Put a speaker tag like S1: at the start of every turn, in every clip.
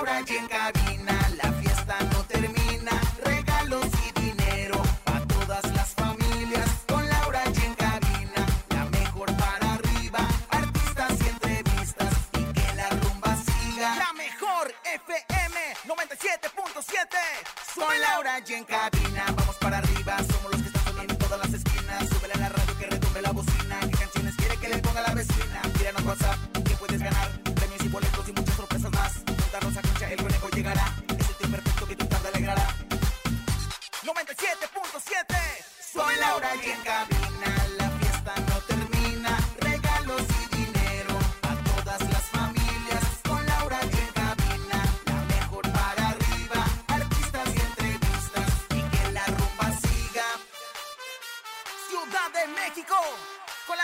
S1: Laura y en cabina, la fiesta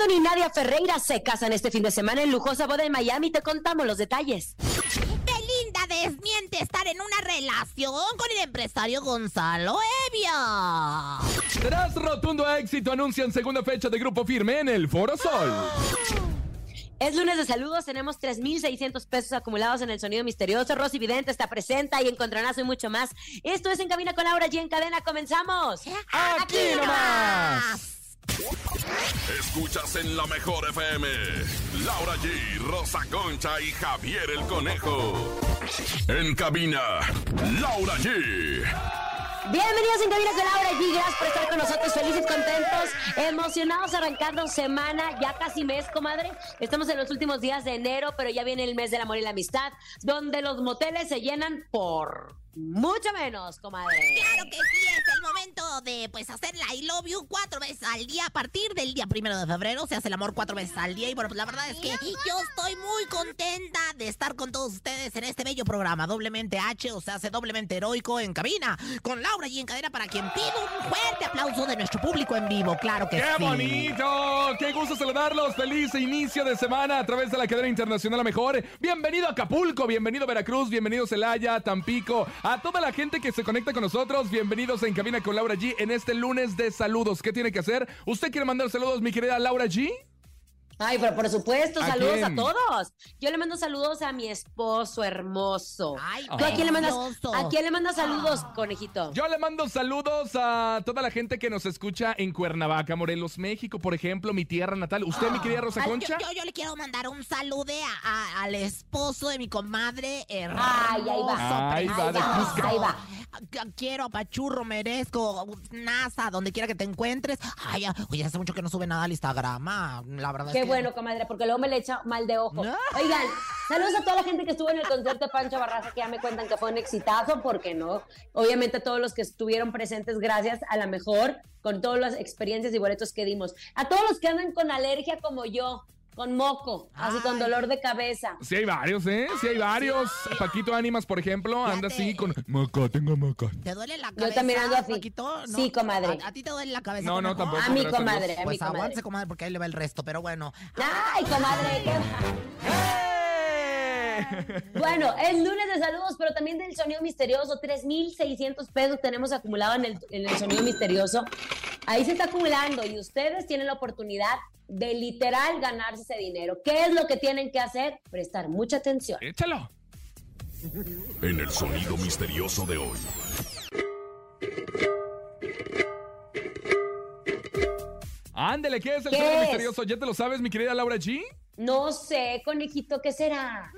S2: Anthony y Nadia Ferreira se casan este fin de semana en lujosa boda en Miami. Te contamos los detalles.
S3: Belinda desmiente estar en una relación con el empresario Gonzalo Evia.
S4: Tras rotundo éxito, anuncian segunda fecha de Grupo Firme en el Foro Sol.
S2: Es lunes de saludos, tenemos 3.600 pesos acumulados en el sonido misterioso. Rosy Vidente está presente y encontronazo y mucho más. Esto es En Cabina con Laura G en cadena. ¡Comenzamos!
S4: ¡Aquí nomás!
S5: Escuchas en la mejor FM. Laura G, Rosa Concha y Javier el Conejo. En cabina, Laura G.
S2: Bienvenidos en Cabina con Laura G. Gracias por estar con nosotros, felices, contentos, emocionados, arrancando semana, ya casi mes, comadre. Estamos en los últimos días de enero, pero ya viene el mes del amor y la amistad, donde los moteles se llenan por mucho menos, comadre.
S3: Claro que sí, es el momento de pues hacer la I love you cuatro veces al día. A partir del día primero de febrero se hace el amor cuatro veces al día. Y bueno, pues la verdad es que yo estoy muy contenta de estar con todos ustedes en este bello programa. Doblemente H, o sea, hace doblemente heroico en cabina. Con Laura y en cadena para quien pide un fuerte aplauso de nuestro público en vivo. Claro que
S4: ¡Qué
S3: sí.
S4: bonito! ¡Qué gusto saludarlos! ¡Feliz inicio de semana a través de la cadena internacional a mejor! Bienvenido a Acapulco, bienvenido a Veracruz, bienvenido Celaya, Tampico, a toda la gente que se conecta con nosotros. Bienvenidos en Cabina con Laura G en este lunes de saludos. ¿Qué tiene que hacer? ¿Usted quiere mandar saludos, mi querida Laura G?
S2: Ay, pero por supuesto,
S4: ¿A
S2: saludos
S4: quién?
S2: a todos. Yo le mando saludos a mi esposo hermoso.
S3: Ay,
S2: ¿Tú a quién le mandas, a quién le mandas saludos, conejito?
S4: Yo le mando saludos a toda la gente que nos escucha en Cuernavaca, Morelos, México, por ejemplo, mi tierra natal. ¿Usted, mi querida Rosa Concha?
S3: Yo, yo- yo le quiero mandar un saludo a- a- al esposo de mi comadre. Hermoso,
S2: Ay, ahí va.
S4: Ahí va, de
S2: ahí va.
S3: Quiero, apachurro, merezco, NASA, donde quiera que te encuentres. Ay, ya- oye, hace mucho que no sube nada al Instagram. ah, La verdad
S2: Qué
S3: es que...
S2: bueno, comadre, porque luego me le echa mal de ojo.
S3: No.
S2: Oigan, saludos a toda la gente que estuvo en el concierto de Pancho Barraza, que ya me cuentan que fue un exitazo, porque no. Obviamente a todos los que estuvieron presentes, gracias a la mejor, con todas las experiencias y boletos que dimos. A todos los que andan con alergia como yo, con moco, así con dolor de cabeza.
S4: Sí hay varios, ¿eh? Sí hay varios. Paquito Ánimas, por ejemplo, anda así con... Maca, tengo maca.
S3: ¿Te duele la
S2: Yo
S3: cabeza?
S2: también ando así.
S3: Paquito? ¿No?
S2: Sí, comadre.
S3: ¿A, a ti te duele la cabeza?
S4: No, no, tampoco.
S2: A mi
S4: a
S2: comadre,
S4: Dios.
S2: a mi
S3: Pues
S2: comadre.
S3: comadre, porque ahí le va el resto. Pero bueno.
S2: Ay, comadre, qué... Bueno, es lunes de saludos, pero también del sonido misterioso. 3,600 pesos tenemos acumulado en el, en el sonido misterioso. Ahí se está acumulando y ustedes tienen la oportunidad de literal ganarse ese dinero. ¿Qué es lo que tienen que hacer? Prestar mucha atención.
S4: Échalo.
S5: En el sonido misterioso de hoy.
S4: Ándele, ¿qué es el
S2: ¿Qué
S4: sonido
S2: es?
S4: misterioso? ¿Ya te lo sabes, mi querida Laura G?
S2: No sé, conejito, ¿qué será?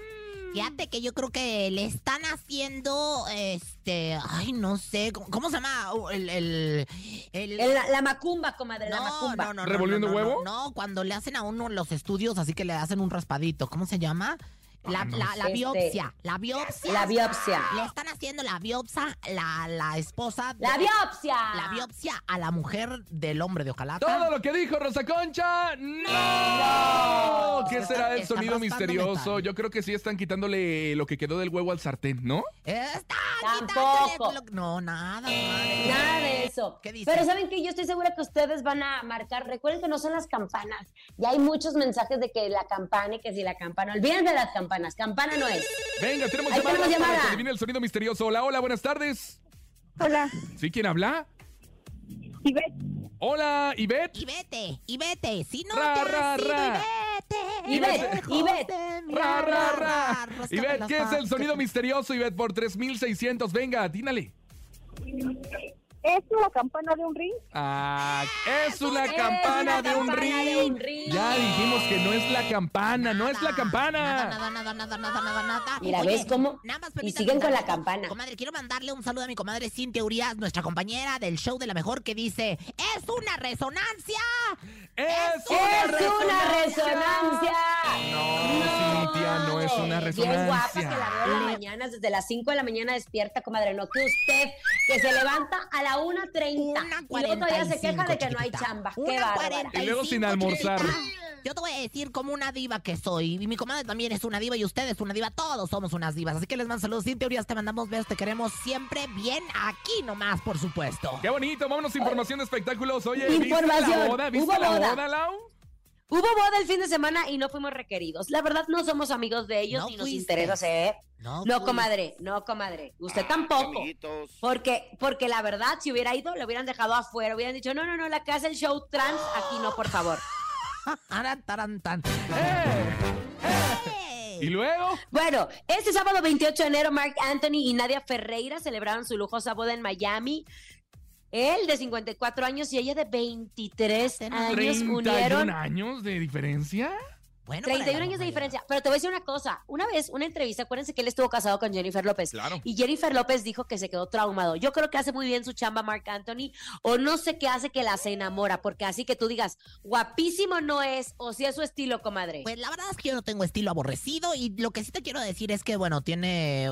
S3: Fíjate que yo creo que le están haciendo, este, ay, no sé, ¿cómo, cómo se llama? Uh, El, el, el-
S2: El- la, la macumba, comadre, la macumba.
S4: ¿Revolviendo
S3: no, no,
S4: huevo?
S3: No, no, cuando le hacen a uno los estudios, así que le hacen un raspadito, ¿cómo se llama? La,
S4: Ah, no
S3: la, la biopsia, la biopsia.
S2: La biopsia.
S3: Le están haciendo la biopsia, la, la esposa. de-
S2: ¡La biopsia!
S3: La biopsia a la mujer del hombre de Ojalata.
S4: Todo lo que dijo Rosa Concha, no. ¿Qué
S3: Están-
S4: será el sonido misterioso?
S3: metal.
S4: Yo creo que sí están quitándole lo que quedó del huevo al sartén, ¿no?
S3: Está
S2: Tampoco.
S3: lo- No, nada, madre.
S2: Nada de eso.
S3: ¿Qué dice?
S2: Pero ¿saben que Yo estoy segura que ustedes van a marcar. Recuerden que no son las campanas. Ya hay muchos mensajes de que la campana y que si la campana. Olvídense de las campanas. Campana no es.
S4: Venga, tenemos
S2: Ahí
S4: llamadas
S2: tenemos
S4: para
S2: llamada.
S4: que adivine el sonido misterioso. Hola, hola, buenas tardes.
S6: Hola,
S4: ¿Sí quién habla?
S6: Ivette.
S4: Hola, Ivette.
S3: Y vete, y vete. Si no
S4: Ra,
S3: te has
S4: ra,
S3: ido,
S4: ra.
S3: y vete.
S2: Ivette,
S3: Lejos
S2: Ivette.
S3: de mi
S4: Ra, ra, ra. Ivette, ¿qué es el sonido misterioso, Ivette? Por 3600. Venga, atínale.
S6: ¿Es la campana de un ring?
S4: Ah, es una
S2: Es
S4: campana
S2: una
S4: de un
S2: campana de un
S4: ring. Ya dijimos que no es la campana, no es la
S3: Nada,
S4: campana.
S3: Nada, nada, nada, nada, nada, nada.
S2: Mira, ¿ves cómo?
S3: Nada más
S2: Y siguen con la campana.
S3: Comadre, quiero mandarle un saludo a mi comadre Cintia Urias, nuestra compañera del show de la mejor, que dice: ¡Es una resonancia!
S4: ¡Es
S2: ¡Es una resonancia!
S4: No, Cintia, no es una
S2: Bien guapa que
S4: resonancia.
S2: la veo en la mañana, desde las 5 de la mañana despierta, comadre. No que usted, que se levanta a la 1.30
S3: Una
S2: y luego todavía se queja de que no hay chamba. ¡Qué!
S3: 45,
S4: Y luego sin almorzar.
S3: chiquitita. Yo te voy a decir como una diva que soy. Y mi comadre también es una diva y usted es una diva. Todos somos unas divas. Así que les mando saludos. Sin teorías te mandamos besos. Te queremos siempre bien aquí nomás, por supuesto.
S4: Qué bonito, vámonos información de espectáculos. Oye, ¿viste
S2: Información.
S4: la boda? ¿Viste
S2: Hubo
S4: la
S2: boda.
S4: boda, Lau?
S2: Hubo boda el fin de semana y no fuimos requeridos. La verdad, no somos amigos de ellos
S3: No
S2: ni nos interesa ser.
S3: No,
S2: No, comadre, no, comadre. Usted tampoco. Porque, porque la verdad, si hubiera ido, le hubieran dejado afuera. Hubieran dicho, no, no, no, la casa el show trans, aquí no, por favor.
S4: ¡Eh! ¿Y luego?
S2: Bueno, este sábado 28 de enero, Mark Anthony y Nadia Ferreira celebraron su lujosa boda en Miami. Él de 54 años y ella de 23 años
S4: 31
S2: unieron
S4: años de diferencia.
S3: Bueno, para
S2: 31
S3: allá,
S2: años de diferencia. Pero te voy a decir una cosa. Una vez, una entrevista, acuérdense que él estuvo casado con Jennifer López.
S4: Claro.
S2: Y Jennifer López dijo que se quedó traumado. Yo creo que hace muy bien su chamba Mark Anthony. O no sé qué hace que la se enamora. Porque así que tú digas, guapísimo no es. O si es su estilo, comadre.
S3: Pues la verdad es que yo no tengo estilo aborrecido y lo que sí te quiero decir es que, bueno, tiene...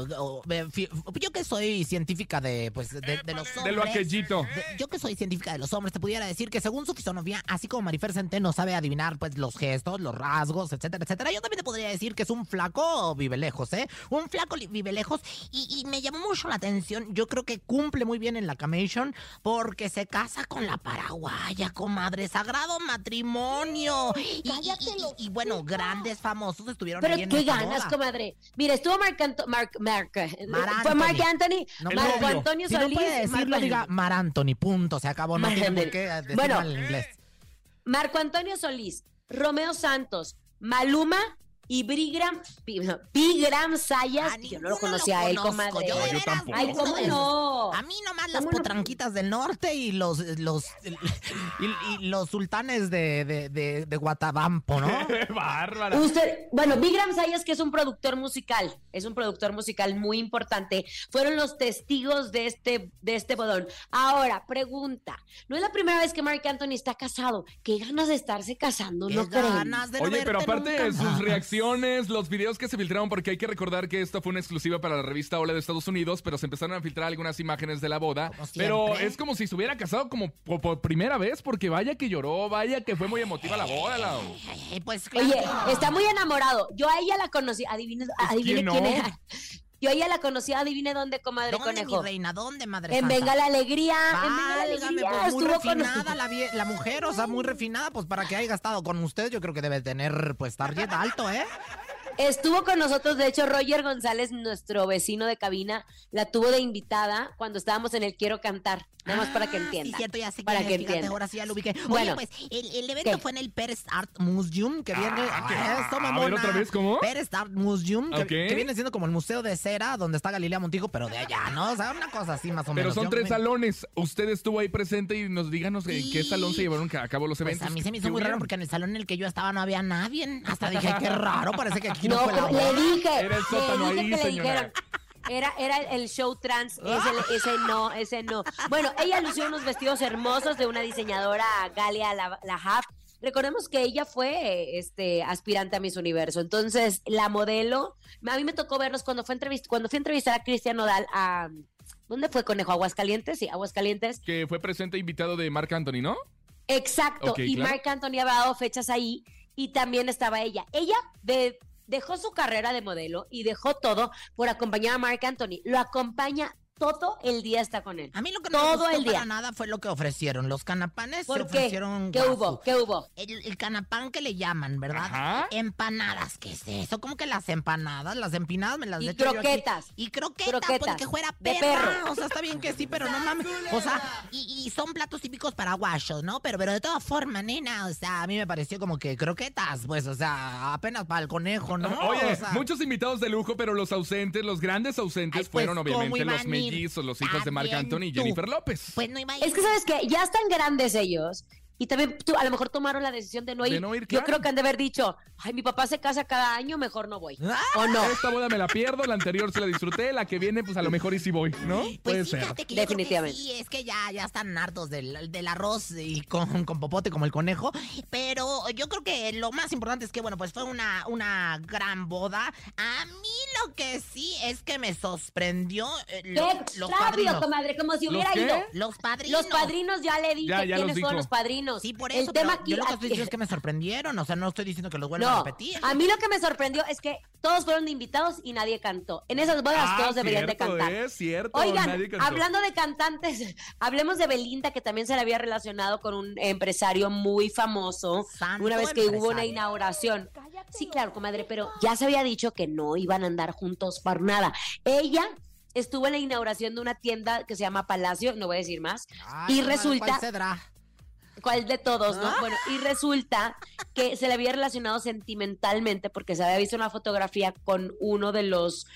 S3: yo que soy científica de, pues, de, de los hombres...
S4: De lo aquellito.
S3: de- yo que soy científica de los hombres, te pudiera decir que según su fisonomía, así como Marifer Centeno sabe adivinar, pues, los gestos, los rasgos, etcétera, etcétera, yo también te podría decir que es un flaco vive lejos, ¿eh? Un flaco vive lejos y, y me llamó mucho la atención. Yo creo que cumple muy bien en la Camation porque se casa con la paraguaya, comadre. Sagrado matrimonio. Y, y- y- y, bueno, grandes famosos estuvieron
S2: Pero
S3: ahí en
S2: qué ganas,
S3: boda.
S2: comadre. Mira, estuvo Marc Anto- Marc- Marc- eh,
S3: Mar
S2: fue Marc
S3: Anthony. No,
S2: Marco. Antonio
S3: Si no
S2: Solís.
S3: puede decirlo,
S2: Marco-
S3: diga Mar Anthony, punto, se acabó. No
S2: Mar
S3: tiene por qué
S2: Bueno.
S3: mal en inglés.
S2: Marco Antonio Solís, Romeo Santos, Maluma y Brigram, Pigram Sayas. Yo no lo conocía a él, comadre.
S3: yo de
S4: No, yo
S3: veras,
S4: tampoco.
S2: Ay, ¿cómo no?
S3: A mí nomás las
S2: ¿Cómo no?
S3: potranquitas del norte y los los y, y los sultanes de, de, de, de Guatabampo, ¿no?
S4: Bárbara.
S2: Usted, bueno, Bigram Sayas, que es un productor musical, es un productor musical muy importante, fueron los testigos de este, de este bodón. Ahora, pregunta, no es la primera vez que Marc Anthony está casado, qué ganas de estarse casando,
S3: Qué
S2: ¿no creen?
S3: ganas de no
S4: Oye, pero aparte
S3: nunca
S4: de sus
S3: más.
S4: Reacciones, los videos que se filtraron, porque hay que recordar que esto fue una exclusiva para la revista Hola de Estados Unidos, pero se empezaron a filtrar algunas imágenes de la boda. Pero
S3: siempre.
S4: es como si se hubiera casado como por, por primera vez, porque vaya que lloró, vaya que fue muy emotiva la boda.
S3: Pues claro.
S2: Oye, está muy enamorado. Yo a ella la conocí, adivine, adivine
S4: quién
S2: era. Yo ella la conocí, adivine dónde, comadre
S3: ¿Dónde, mi
S2: conejo.
S3: reina? ¿Dónde, madre
S2: En
S3: santa?
S2: Venga la Alegría, en Venga la
S3: Válgame,
S2: Alegría.
S3: pues muy
S2: estuvo con
S3: refinada la, vie- la mujer, o sea, muy refinada, pues para que haya gastado con usted, yo creo que debe tener, pues, target alto, ¿eh?
S2: Estuvo con nosotros, de hecho, Roger González, nuestro vecino de cabina, la tuvo de invitada cuando estábamos en el Quiero Cantar. Nada más para que
S3: Ah,
S2: entienda.
S3: Sí, cierto, ya sé
S2: Para que
S3: fíjate,
S2: entienda.
S3: ahora sí ya lo ubiqué. Oye,
S2: Bueno.
S3: pues, el, el evento
S2: ¿Qué?
S3: fue en el Pérez Art Museum, que viene...
S4: Ah, ¿qué?
S3: Ah, eso,
S4: A ver,
S3: mamona.
S4: ¿otra vez cómo?
S3: Pérez Art Museum, que, que viene siendo como el Museo de Cera, donde está Galilea Montijo, pero de allá, ¿no? O sea, una cosa así más o
S4: Pero
S3: menos.
S4: son
S3: Yo
S4: tres
S3: me-
S4: salones. Usted estuvo ahí presente y nos díganos en
S3: Sí.
S4: qué salón se llevaron a cabo los
S3: Pues
S4: eventos.
S3: a mí se me hizo
S4: ¿Qué
S3: muy raro porque en el salón en el que yo estaba no había nadie. Hasta dije, qué raro, parece que aquí no,
S2: No,
S3: fue la
S2: le dije,
S4: Era el sótano
S2: le dije
S4: ahí,
S2: que le dijeron. Era, era el show trans, ese, ese no, ese no. Bueno, ella lució unos vestidos hermosos de una diseñadora, Galia Lahab. Recordemos que ella fue este aspirante a Miss Universo. Entonces, la modelo, a mí me tocó verlos cuando fue entrevist cuando fui a entrevistar a Cristian Nodal a ¿dónde fue Conejo? Aguascalientes, sí, Aguascalientes.
S4: Que fue presente invitado de Marc Anthony, ¿no?
S2: Exacto, y
S4: claro.
S2: Marc Anthony había dado fechas ahí y también estaba ella. Ella de- dejó su carrera de modelo y dejó todo por acompañar a Marc Anthony. Lo acompaña todo el día está con él.
S3: A mí lo que no
S2: Todo
S3: me gustó
S2: el día.
S3: para nada fue lo que ofrecieron. Los canapanes se
S2: ¿Por qué?
S3: ofrecieron
S2: ¿Qué hubo? ¿Qué hubo?
S3: El, el canapán que le llaman, ¿verdad?
S4: Ajá.
S3: Empanadas, ¿qué es eso? ¿Cómo que las empanadas? Las empinadas me las
S2: Y
S3: echo yo aquí.
S2: croquetas.
S3: Y croquetas, pues
S2: Croquetas.
S3: que fuera
S2: De
S3: perra.
S2: perro.
S3: O sea, está bien que sí, pero no mames. O sea, y, y son platos típicos paraguayos, ¿no? Pero, pero de todas formas, nena, o sea, a mí me pareció como que croquetas, pues, o sea, apenas para el conejo, ¿no?
S4: Oye,
S3: O sea,
S4: muchos invitados de lujo, pero los ausentes, los grandes ausentes
S3: Ay, pues,
S4: fueron
S3: ¿cómo
S4: obviamente los
S3: ir?
S4: Mellizos, los hijos de Marc Anthony y. Jennifer López.
S3: Pues no iba a ir.
S2: Es que sabes que ya están grandes ellos. Y también tú, a lo mejor tomaron la decisión de no
S4: De
S2: ir.
S4: no ir,
S2: Yo
S4: claro.
S2: creo que han de haber dicho, ay, mi papá se casa cada año, mejor no voy.
S3: Ah,
S2: ¿O no?
S4: Esta boda me la pierdo, la anterior se la disfruté, la que viene, pues a lo mejor y sí voy, ¿no?
S3: Pues
S4: Puede ser.
S3: que que
S2: Definitivamente.
S3: sí, es que ya, ya están hartos del, del arroz y con, con popote como el conejo. Pero yo creo que lo más importante es que, bueno, pues fue una, una gran boda. A mí lo que sí es que me sorprendió eh,
S2: ¡Qué
S3: los, los
S2: rápido,
S3: padrinos.
S2: comadre! Como si
S4: ¿Los
S2: hubiera
S4: qué?
S2: ido.
S3: Los padrinos.
S2: Los padrinos ya le dije
S4: Ya, ya los
S2: quiénes fueron los padrinos.
S3: Sí, por
S2: El
S3: eso.
S2: tema
S3: pero
S2: aquí,
S3: yo lo que estoy diciendo es que me sorprendieron. O sea, no estoy diciendo que los vuelvan a repetir.
S2: a mí lo que me sorprendió es que todos fueron invitados y nadie cantó. En esas bodas
S4: Ah,
S2: todos deberían de cantar.
S4: Es cierto,
S2: Oigan,
S4: nadie cantó.
S2: hablando de cantantes, hablemos de Belinda, que también se le había relacionado con un empresario muy famoso,
S3: Santo
S2: una vez que hubo una inauguración. Sí, claro, comadre, pero ya se había dicho que no iban a andar juntos por nada. Ella estuvo en la inauguración de una tienda que se llama Palacio, no voy a decir más,
S3: Ay,
S2: y resulta-
S3: ¿cuál
S2: de todos, no?
S3: Ah.
S2: Bueno, y resulta que se le había relacionado sentimentalmente porque se había visto una fotografía con uno de los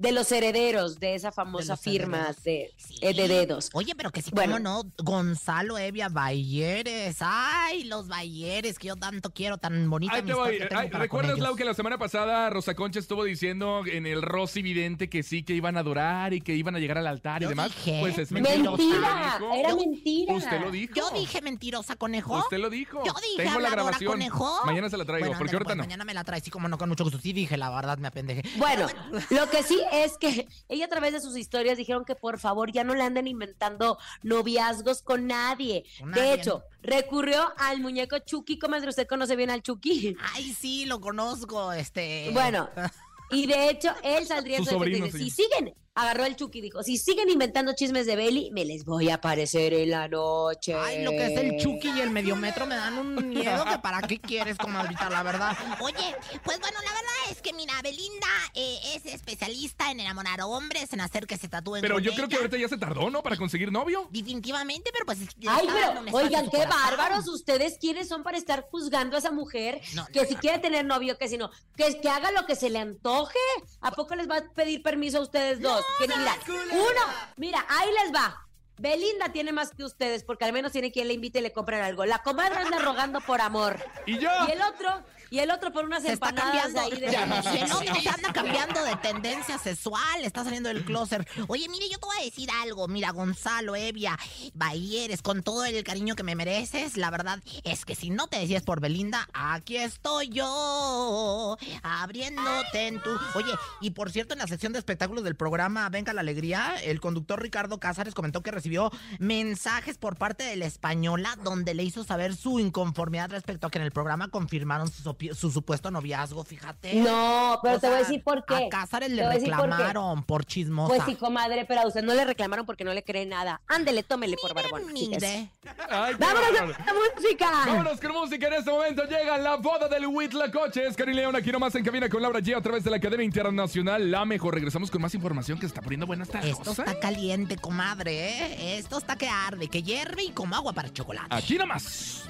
S2: de los herederos de esa famosa firma
S3: herederos.
S2: de,
S3: Sí.
S2: eh, de dedos.
S3: Oye, pero que sí,
S2: Bueno.
S3: cómo no, Gonzalo Evia Bayeres. Ay, los Bayeres que yo tanto quiero, tan bonita
S4: voy.
S3: que
S4: Ay,
S3: para
S4: ¿Recuerdas. Lau, que la semana pasada Rosa Concha estuvo diciendo en el Rosy Vidente que sí, que iban a adorar y que iban a llegar al altar y
S3: Yo
S4: demás?
S3: dije.
S4: Pues es
S3: Mentira.
S4: mentira.
S2: Era
S3: Yo-
S2: mentira.
S4: Usted lo dijo.
S3: Yo dije mentirosa, conejo.
S4: Usted lo dijo.
S3: Yo dije
S4: Tengo la grabación.
S3: conejo.
S4: Mañana se la traigo,
S3: Bueno,
S4: porque
S3: ándale,
S4: ahorita
S3: pues,
S4: no.
S3: Mañana me la trae, sí, como no, con mucho gusto. Sí dije, la verdad, me apendejé.
S2: Bueno, lo que sí es que ella a través de sus historias dijeron que por favor ya no le anden inventando noviazgos con nadie.
S3: Con
S2: De
S3: nadie.
S2: hecho, recurrió al muñeco Chucky, comadre, ¿usted conoce bien al Chucky?
S3: Ay, sí, lo conozco, este...
S2: Bueno, y de hecho, él saldría en
S4: Su sobrino,
S2: dice,
S4: sí.
S2: si siguen, agarró el Chucky y dijo, si siguen inventando chismes de Belly, me les voy a aparecer en la noche.
S3: Ay, lo que es el Chucky y el mediometro me dan un miedo que para qué quieres, comadrita, la verdad. Oye, pues bueno, la verdad es que mira, Belinda eh, es especialista en enamorar hombres, en hacer que se tatúen
S4: Pero
S3: con
S4: yo creo que ahorita ya se tardó, ¿no? Para conseguir novio.
S3: Definitivamente, pero pues...
S2: Ay, pero, oigan, qué
S3: corazón.
S2: bárbaros ustedes quiénes son para estar juzgando a esa mujer
S3: No,
S2: que
S3: no,
S2: si
S3: no,
S2: quiere tener novio, que si no, que, que haga lo que se le antoje. ¿A poco les va a pedir permiso a ustedes dos? Mira, uno, mira, ahí les va. Belinda tiene más que ustedes, porque al menos tiene quien le invite y le compren algo. La comadre anda rogando por amor.
S4: Y yo.
S2: Y el otro, y el otro por unas
S3: Se está
S2: empanadas
S3: cambiando.
S2: ahí de
S3: otro se anda cambiando de tendencia sexual. Está saliendo del closet. Oye, mire, yo te voy a decir algo. Mira, Gonzalo, Evia, Bayeres, con todo el cariño que me mereces, la verdad es que si no te decías por Belinda, aquí estoy yo, abriéndote en tu. Oye, y por cierto, en la sección de espectáculos del programa Venga la Alegría, el conductor Ricardo Cázares comentó que recibió mensajes por parte de la española donde le hizo saber su inconformidad respecto a que en el programa confirmaron sus opiniones pi- su supuesto noviazgo, fíjate.
S2: No, pero
S3: O
S2: te voy a decir por qué.
S3: A Cázares le
S2: por
S3: reclamaron por chismosa.
S2: Pues sí, comadre, pero a usted no le reclamaron porque no le cree nada. Ándele, tómele por barbón.
S3: Mire.
S4: Ay, qué
S2: ¡Vámonos a la música!
S4: Vámonos con música. En este momento llega la boda del Huitlacoches. Karin León aquí nomás en cabina con Laura G a través de la cadena internacional La Mejor. Regresamos con más información que se está poniendo buena esta
S3: Esto
S4: cosa.
S3: está caliente, comadre, ¿eh? Esto está que arde, que hierve y como agua para chocolate.
S4: Aquí nomás.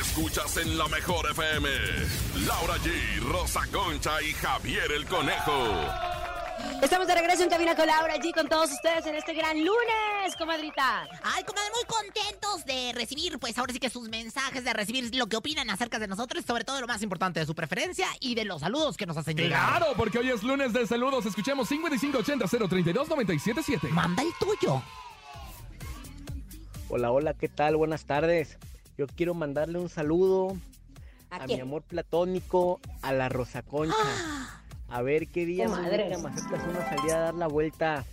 S5: Escuchas en la mejor FM. Laura G, Rosa Concha y Javier el Conejo.
S2: Estamos de regreso en cabina con Laura G con todos ustedes en este gran lunes, comadrita.
S3: Ay, comadre, muy contentos de recibir, pues ahora sí que sus mensajes, de recibir lo que opinan acerca de nosotros, sobre todo lo más importante de su preferencia y de los saludos que nos hacen llegar.
S4: Claro, porque hoy es lunes de saludos. Escuchemos 5580-032-977.
S3: Manda el tuyo.
S7: Hola, hola, ¿qué tal? Buenas tardes. Yo quiero mandarle un saludo
S2: ¿A
S7: a, mi amor platónico, a la Rosa Concha. A ver qué día me aceptas una salida a dar la vuelta.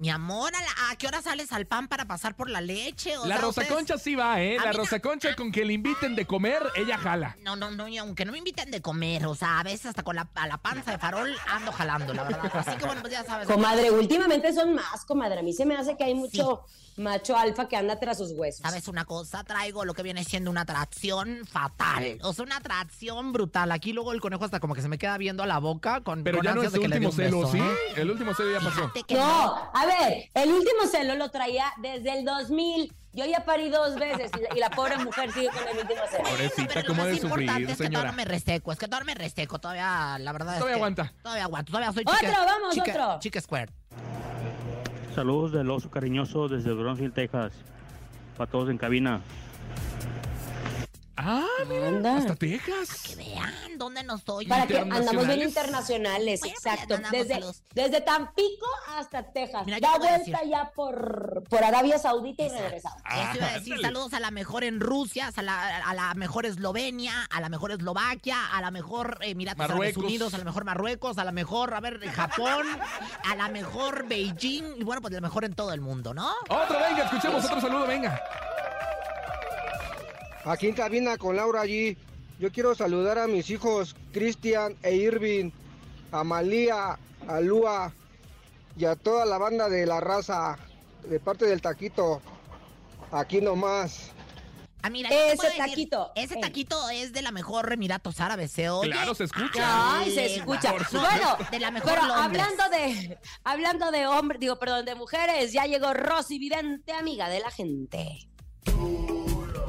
S3: Mi amor, ¿a, la- a qué hora sales al pan para pasar por la leche? O
S4: La
S3: sea,
S4: Rosa
S3: ustedes-
S4: Concha sí va, ¿eh?
S3: A
S4: La
S3: no-
S4: Rosa Concha con que le inviten de comer, ella jala.
S3: No, no, no, y aunque no me inviten de comer, o sea, a veces hasta con la, a la panza de farol ando jalando, la verdad. Así que bueno, pues ya sabes.
S2: Comadre, últimamente son más, comadre. A mí se me hace que hay mucho macho alfa que anda tras sus huesos.
S3: ¿Sabes una cosa? Traigo lo que viene siendo una atracción fatal. O sea, una atracción brutal. Aquí luego el conejo hasta como que se me queda viendo a la boca con
S4: Pero
S3: con
S4: ya no es
S3: de
S4: el
S3: que le dé
S4: último celo,
S3: beso,
S4: ¿sí?
S3: ¿eh?
S4: El último celo ya pasó.
S2: No, a ver, el último celo lo traía desde el 2000. Yo ya parí dos veces y la, pobre mujer sigue con el último celo.
S4: Pobrecita,
S3: Pero lo
S4: ¿cómo
S3: más
S4: de sufrir,
S3: importante es que
S4: señora?
S3: todavía no me reseco, es que todavía me reseco, todavía, la verdad es
S4: Todavía
S3: que-
S4: aguanta.
S3: Todavía aguanto, todavía soy
S2: Otro,
S3: chica.
S2: vamos,
S3: chica,
S2: otro.
S3: Chica Square.
S8: Saludos del oso cariñoso desde Bronzeville, Texas. Para todos en cabina.
S4: Ah, mira,
S2: Anda.
S4: hasta Texas.
S3: Que vean dónde nos estoy.
S2: Para que andamos bien
S4: internacionales.
S3: Bueno, pues
S2: exacto.
S3: andamos
S2: Desde,
S3: a los-
S2: desde Tampico hasta Texas.
S3: Mira, yo
S2: da
S3: te voy a
S2: vuelta ya por, por Arabia Saudita y regresamos.
S3: Eso iba a decir
S4: Ándale.
S3: saludos a la mejor en Rusia, a la, a la mejor Eslovenia, a la mejor Eslovaquia, a la mejor Emiratos Árabes
S4: Marruecos.
S3: Unidos, a la mejor Marruecos, a la mejor, a ver, Japón, a la mejor Beijing y bueno, pues la mejor en todo el mundo, ¿no?
S4: Otro, venga, escuchemos otro saludo, venga.
S9: Aquí en cabina con Laura allí. Yo quiero saludar a mis hijos Cristian e Irving, a Malía, a Lua y a toda la banda de la raza de parte del taquito. Aquí nomás.
S3: Ah, mira,
S2: Ese
S3: decir,
S2: taquito.
S3: ese
S2: Eh.
S3: taquito es de la mejor Emiratos Árabes, ¿se oye?
S4: Claro, se escucha.
S2: Ay, se escucha. Bueno,
S3: de la mejor
S2: pero
S3: Londres.
S2: hablando de, hablando de hombres, digo, perdón, de mujeres, ya llegó Rosy Vidente, amiga de la gente.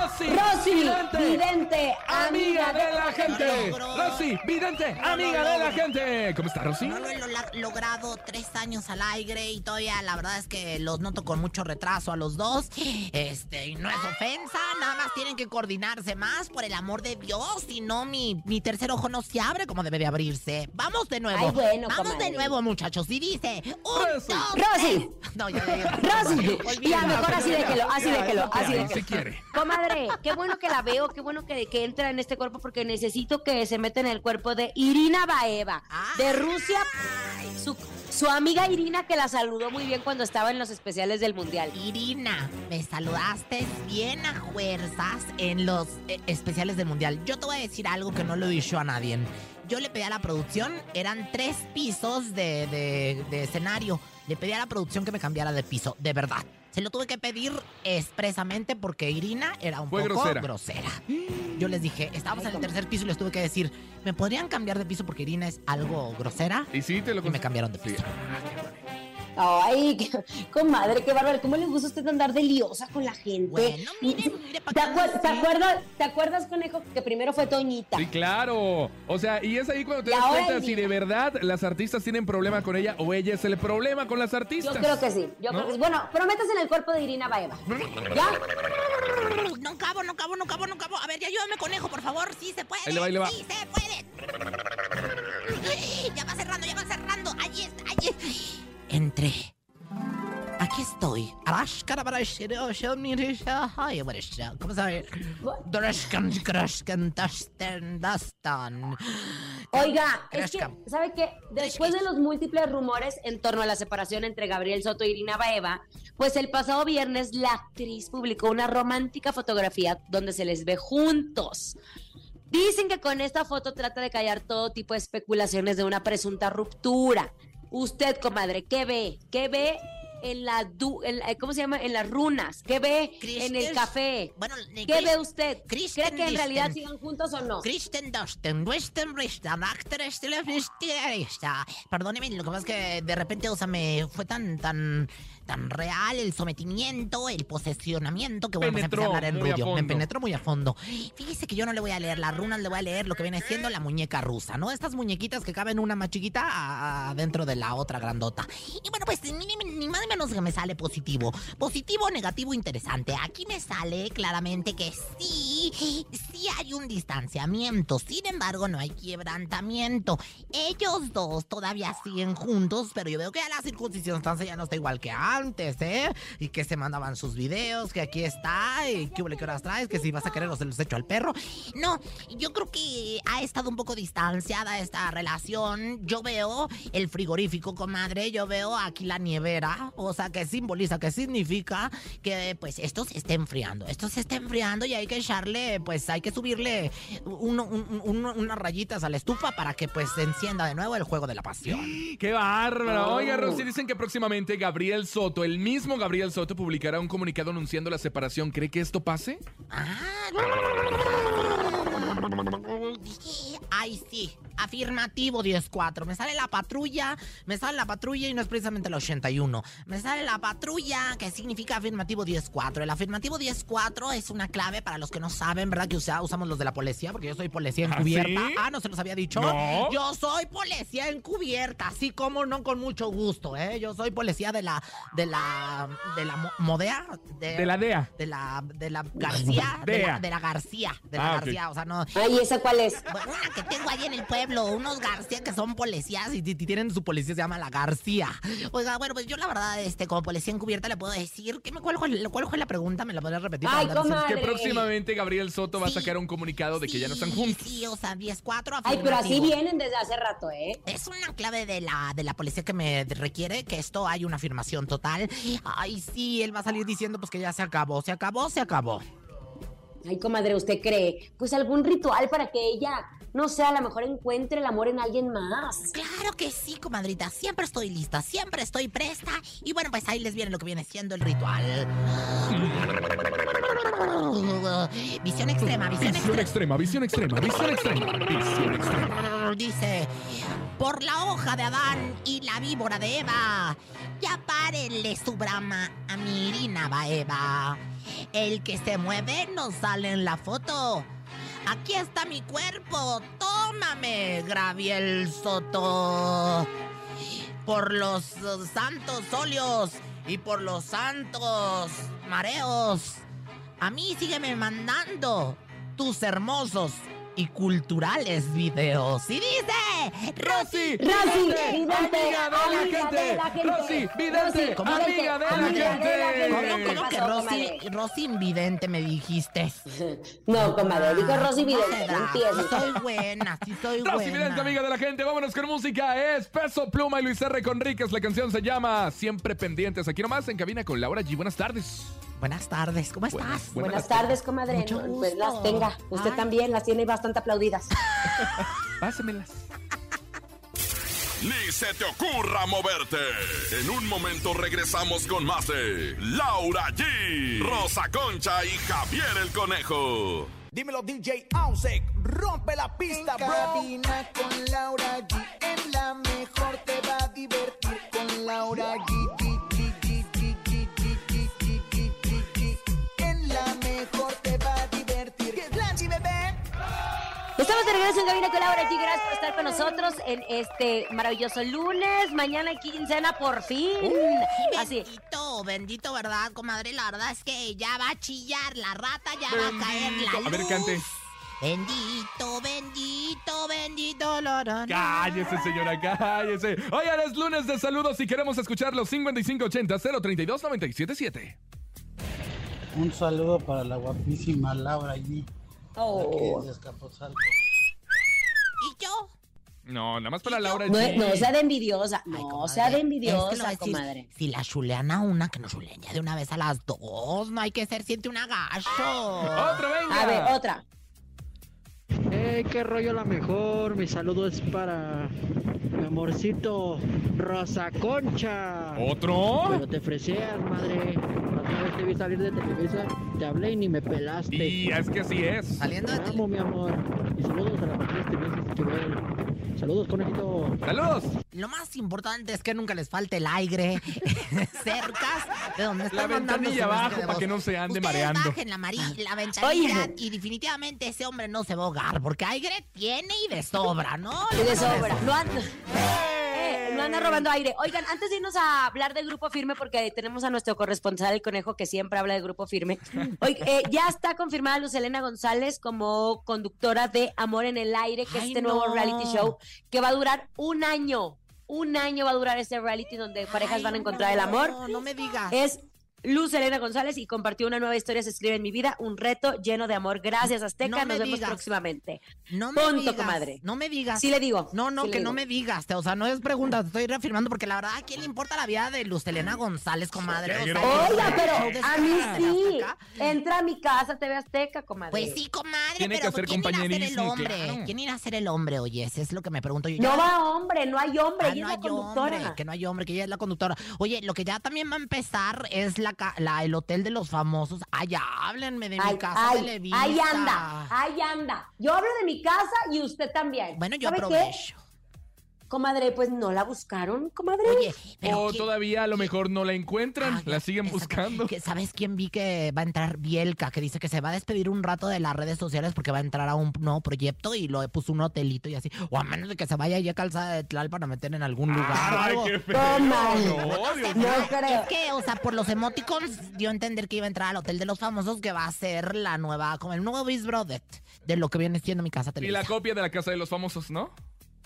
S4: Rosy.
S2: Rosy
S4: Vidente,
S2: Vidente,
S4: Amiga de la gente.
S3: Lo.
S4: Rosy, vidente,
S3: No lo
S4: amiga de la gente. ¿Cómo está, Rosy?
S3: No lo he lo- logrado tres años al aire y todavía la verdad es que los noto con mucho retraso a los dos. Este, y no es ofensa, nada más tienen que coordinarse más, por el amor de Dios, si no mi, mi tercer ojo no se abre como debe de abrirse. Vamos de nuevo.
S2: Ay, bueno,
S3: Vamos de nuevo, muchachos. Y dice, un,
S4: Rosy.
S3: dos,
S2: Rosy.
S3: No, ya, ya, ya.
S2: Rosy,
S3: Olvídenlo.
S2: ya mejor así déjelo, así déjelo, así déjelo.
S4: se quiere.
S2: Comadre, qué bueno que la veo, qué bueno que, que entra en este cuerpo porque necesito que se meta en el cuerpo de Irina Baeva, de Rusia. Su, su amiga Irina que la saludó muy bien cuando estaba en los especiales del Mundial.
S3: Irina, me saludaste bien a fuerzas en los eh, especiales del Mundial. Yo te voy a decir algo que no lo he dicho a nadie. Yo le pedí a la producción, eran tres pisos de, de- de escenario. Le pedí a la producción que me cambiara de piso, de verdad. Se lo tuve que pedir expresamente porque Irina era un
S4: Fue
S3: poco
S4: grosera.
S3: grosera. Yo les dije, estábamos en el tercer piso y les tuve que decir, ¿me podrían cambiar de piso porque Irina es algo grosera?
S4: Y sí, te lo
S3: Y me cambiaron de
S4: Sí.
S3: piso.
S2: Ay, qué- comadre, qué bárbaro. ¿Cómo le gusta a usted andar de liosa con la gente?
S3: Bueno, mire, mire, ¿pa'
S2: ¿Te, te acuerdas, ¿Te acuerdas, conejo, que primero fue Toñita?
S4: Sí, claro. O sea, y es ahí cuando te
S2: Y
S4: das cuenta si de verdad las artistas tienen problema con ella o ella es el problema con las
S2: Yo
S4: artistas.
S2: creo que sí. Yo
S4: ¿No?
S2: creo que sí. Bueno, pero métase en el cuerpo de Irina Baeva. ¿Ya?
S3: No cabo, no cabo, no cabo, no cabo. A ver, ya ayúdame, conejo, por favor. Sí se puede.
S4: Ahí le va, ahí le va.
S3: Sí se puede. Ya va cerrando, ya va cerrando. Allí está, allí está. Entré. Aquí estoy. ¿Cómo Dastan.
S2: Oiga, es que. ¿sabe qué? Después de los múltiples rumores en torno a la separación entre Gabriel Soto y Irina Baeva, pues el pasado viernes la actriz publicó una romántica fotografía donde se les ve juntos. Dicen que con esta foto trata de callar todo tipo de especulaciones de una presunta ruptura. Usted, comadre, ¿qué ve? ¿Qué ve en la, du- en la- ¿cómo se llama? En las runas. ¿Qué ve en el café?
S3: Bueno,
S2: ¿Qué ve usted?
S3: Kristen
S2: ¿Cree que en realidad sigan juntos o no?
S3: Kristen Dustin, Western actriz telefilista. Perdóneme, lo que pasa es que de repente, o sea, me fue tan, tan, tan real el sometimiento, el posesionamiento, que bueno, pues empecé
S4: Penetró
S3: a hablar en rubio. Me penetró muy a fondo. Fíjese que yo no le voy a leer las runas, le voy a leer lo que viene siendo la muñeca rusa, ¿no? Estas muñequitas que caben una más chiquita a- a- dentro de la otra grandota. Y bueno, pues ni, ni- ni más ni menos que me sale positivo. Positivo, negativo, interesante. Aquí me sale claramente que sí, sí hay un distanciamiento. Sin embargo, no hay quebrantamiento. Ellos dos todavía siguen juntos, pero yo veo que a la circunstancia ya no está igual que antes, ¿eh? Y que se mandaban sus videos, que aquí está, y qué huele, qué horas traes, que si vas a querer o se los echo al perro. No, yo creo que ha estado un poco distanciada esta relación. Yo veo el frigorífico, comadre, yo veo aquí la nievera, o sea, que simboliza, que significa que pues esto se está enfriando, esto se está enfriando y hay que echarle, pues hay que subirle un- un- un- unas rayitas a la estufa para que pues se encienda de nuevo el juego de la pasión.
S4: ¡Qué bárbaro! Oiga,
S2: Oh.
S4: Rosy, dicen que próximamente Gabriel Soto, el mismo Gabriel Soto, publicará un comunicado anunciando la separación. ¿Cree que esto pase?
S3: Ay, sí. Afirmativo 10-4. Me sale la patrulla. Me sale la patrulla y no es precisamente la 81. Me sale la patrulla, que significa afirmativo 10-4. El afirmativo 10-4 es una clave para los que no saben, ¿verdad? Que usa- usamos los de la policía, porque yo soy policía
S4: ¿Ah,
S3: encubierta.
S4: sí?
S3: Ah, no se los había dicho.
S4: No.
S3: Yo soy policía encubierta, así como no con mucho gusto, ¿eh? Yo soy policía de la. de la. de la mo- Modea.
S4: De la DEA.
S3: De la. de la García. De la,
S4: Dea.
S3: de la García. De la
S4: Ah.
S3: García. O sea, no.
S2: Ay, ¿esa cuál es?
S3: Bueno, una que tengo ahí en el pueblo, unos García que son policías y, tienen su policía, se llama la García. Oiga, bueno, pues yo la verdad, este, como policía encubierta le puedo decir, ¿qué me, cuál, fue, cuál fue la pregunta? ¿Me la podrías repetir?
S2: Ay,
S3: Para andar
S2: comadre.
S4: Que próximamente Gabriel Soto va a sacar un comunicado de que ya no están juntos.
S3: Sí, o sea, 10-4
S2: Ay, pero así vienen desde hace rato, ¿eh?
S3: Es una clave de la, de la policía que me requiere que esto hay una afirmación total. Ay, sí, él va a salir diciendo pues que ya se acabó, se acabó, se acabó.
S2: Ay, comadre, ¿usted cree? Pues algún ritual para que ella, no sé, a lo mejor encuentre el amor en alguien más.
S3: Claro que sí, comadrita. Siempre estoy lista, siempre estoy presta. Y bueno, pues ahí les viene lo que viene siendo el ritual. Visión extrema, visión
S4: Visión
S3: extrema.
S4: visión extrema, visión extrema, visión extrema.
S3: Dice, por la hoja de Adán y la víbora de Eva, ya párenle su brama a mi Irina Baeva. El que se mueve no sale en la foto. Aquí está mi cuerpo, tómame, Graviel Soto. Por los santos óleos y por los santos mareos. A mí sígueme mandando tus hermosos y culturales videos. Y dice,
S4: Rosy,
S2: Rosy,
S4: amiga de la
S2: amiga
S4: gente.
S2: de la gente.
S4: Rosy, vidente,
S2: Rosy,
S4: amiga de la gente.
S3: ¿Cómo, cómo
S2: ¿Qué
S3: que Rosy,
S2: comadre?
S3: Rosy Invidente me dijiste?
S2: No, comadre, dijo Rosy
S3: ¿Cómo
S2: Vidente, no
S3: Sí
S2: empieces.
S3: soy buena, sí soy
S4: Rosy
S3: buena.
S4: Vidente, amiga de la gente. Vámonos con música. Es Peso Pluma y Luis R. Conríquez. La canción se llama Siempre Pendientes. Aquí nomás en cabina con Laura G. Buenas tardes.
S3: Buenas tardes, ¿cómo estás?
S4: Buenas,
S2: Buenas tardes, comadre.
S3: Mucho
S2: Pues las tenga. Usted
S3: Ay.
S2: también las tiene bastante aplaudidas.
S4: Pásemelas.
S5: Ni se te ocurra moverte. En un momento regresamos con más de Laura G, Rosa Concha y Javier el Conejo.
S1: Dímelo DJ Ausek, rompe la pista, bro. Cabina con Laura G, en la mejor te va a divertir con Laura G,
S2: Estamos de regreso en Cabina con Laura G. Gracias por estar con nosotros en este maravilloso lunes. Mañana quincena por fin. Así.
S3: Bendito, bendito, ¿verdad, comadre? La verdad es que ya va a chillar la rata, ya va a caer la luz.
S4: A ver, cante.
S3: Bendito, bendito, bendito. la.
S4: Cállese, señora, cállese. Oigan, es lunes de saludos y queremos escuchar los 5580-032-977.
S10: Un saludo para la guapísima Laura allí.
S2: Oh.
S10: de Escapotzalco.
S4: No, nada más para Laura
S2: No,
S4: G.
S2: no sea de envidiosa, no
S3: comadre,
S2: sea de
S3: es que
S2: envidiosa,
S3: a decir,
S2: comadre.
S3: Si la chulean a una, que no chuleen ya de una vez a las dos. No hay que ser siente un agacho.
S4: ¡Otra, venga!
S2: A ver, otra.
S11: ¡Ey, qué rollo la mejor! Mi saludo es para mi amorcito Rosa Concha.
S4: ¿Otro?
S11: Pero te freseas, madre. La otra vez te vi salir de Televisa, te hablé y ni me pelaste.
S4: Y es que así es.
S3: Saliendo de
S11: Te amo, mi amor. Y saludos a la este Esquivel. Saludos, conejito.
S4: ¡Saludos!
S3: Lo más importante es que nunca les falte el aire cercas de donde están
S4: La
S3: mandando
S4: ventanilla abajo para que no se ande
S3: Ustedes
S4: mareando.
S3: bajen la, mari- la ventanilla
S2: Oye.
S3: y definitivamente ese hombre no se va a ahogar porque aire tiene y de sobra, ¿no?
S2: Y de sobra. No anda, no anda robando aire. Oigan, antes de irnos a hablar del grupo firme, porque tenemos a nuestro corresponsal, el conejo, que siempre habla del grupo firme. Oye, eh, ya está confirmada Luz Elena González como conductora de Amor en el Aire, que es este nuevo reality show que va a durar un año. Un año va a durar este reality donde parejas
S3: Ay,
S2: van a encontrar el amor.
S3: No, no me digas.
S2: Es Luz Elena González y compartió una nueva historia, se escribe en mi vida, un reto lleno de amor. Gracias, Azteca.
S3: No
S2: Nos vemos
S3: digas.
S2: próximamente.
S3: No me
S2: Punto,
S3: digas,
S2: comadre.
S3: No me digas.
S2: Sí le digo.
S3: No, no,
S2: sí
S3: que no me digas. te- O sea, no es pregunta, te estoy reafirmando porque la verdad, ¿a quién le importa la vida de Luz Elena González, comadre? O sea,
S2: Oiga, pero a mí sí. Entra a mi casa, TV Azteca, comadre.
S3: Pues sí, comadre,
S4: Tiene que
S3: pero
S4: hacer
S3: ¿quién irá a ser el hombre?
S4: claro.
S3: ¿Quién irá a ser el hombre? Oye, ese es lo que me pregunto yo.
S2: No
S3: Ya-
S2: va hombre, no hay hombre,
S3: Ah,
S2: ella
S3: no
S2: es la
S3: hay
S2: conductora.
S3: hombre, que no hay hombre, que ella es la conductora. Oye, lo que ya también va a empezar es la, la el hotel de los famosos. Ay, ya, háblenme de mi casa
S2: ay,
S3: Televisa.
S2: ahí anda, ahí anda. Yo hablo de mi casa y usted también.
S3: Bueno, yo
S2: ¿Sabe qué? Comadre, pues no la buscaron, comadre.
S3: Oye, pero
S4: O
S3: ¿quién-
S4: todavía a lo mejor no la encuentran, la siguen
S3: exacto.
S4: buscando.
S3: Que, ¿Sabes quién vi que va a entrar? Bielka, que dice que se va a despedir un rato de las redes sociales porque va a entrar a un nuevo proyecto y lo puso un hotelito y así. O a menos de que se vaya ya a calzada de Tlalpan a meter en algún lugar.
S4: Ay, qué feo.
S2: Toma.
S4: No, Dios.
S2: No creo.
S3: Es que, o sea, por los emoticons dio a entender que iba a entrar al Hotel de los Famosos, que va a ser la nueva, como el nuevo Big Brother de lo que viene siendo mi casa
S4: Y
S3: televisa.
S4: la copia de la casa de los famosos, ¿no?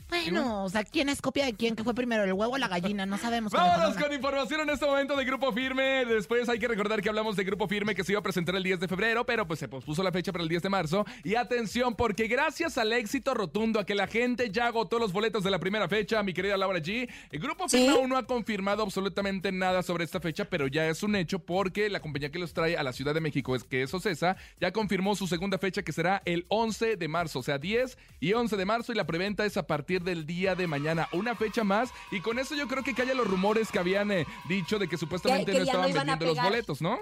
S3: Bueno, o sea, ¿quién es copia de quién? ¿Qué fue primero, el huevo o la gallina? No sabemos.
S4: Vámonos con información en este momento de Grupo Firme. Después hay que recordar que hablamos de Grupo Firme que se iba a presentar el 10 de febrero, pero pues se pospuso la fecha para el 10 de marzo. Y atención, porque gracias al éxito rotundo, a que la gente ya agotó los boletos de la primera fecha, mi querida Laura G, el Grupo
S2: ¿Sí?
S4: Firme aún no ha confirmado absolutamente nada sobre esta fecha, pero ya es un hecho porque la compañía que los trae a la Ciudad de México, es que es Ocesa, ya confirmó su segunda fecha que será el 11 de marzo, o sea, 10 y 11 de marzo y la preventa es a partir del día de mañana, una fecha más y con eso yo creo que calla los rumores que habían eh, dicho de que supuestamente
S2: Que-
S4: no
S2: que ya no
S4: estaban vendiendo los boletos, ¿no?